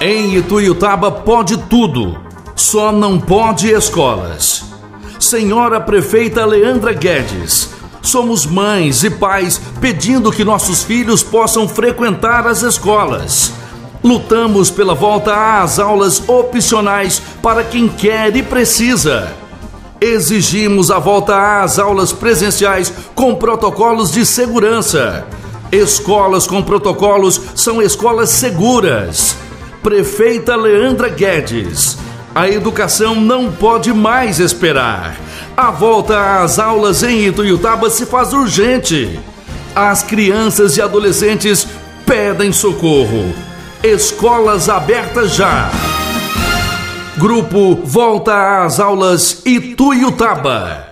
Em Ituiutaba pode tudo, só não pode escolas. Senhora Prefeita Leandra Guedes, somos mães e pais pedindo que nossos filhos possam frequentar as escolas. Lutamos pela volta às aulas opcionais para quem quer e precisa. Exigimos a volta às aulas presenciais com protocolos de segurança. Escolas com protocolos são escolas seguras. Prefeita Leandra Guedes. A educação não pode mais esperar. A volta às aulas em Ituiutaba se faz urgente. As crianças e adolescentes pedem socorro. Escolas abertas já. Grupo Volta às Aulas Ituiutaba.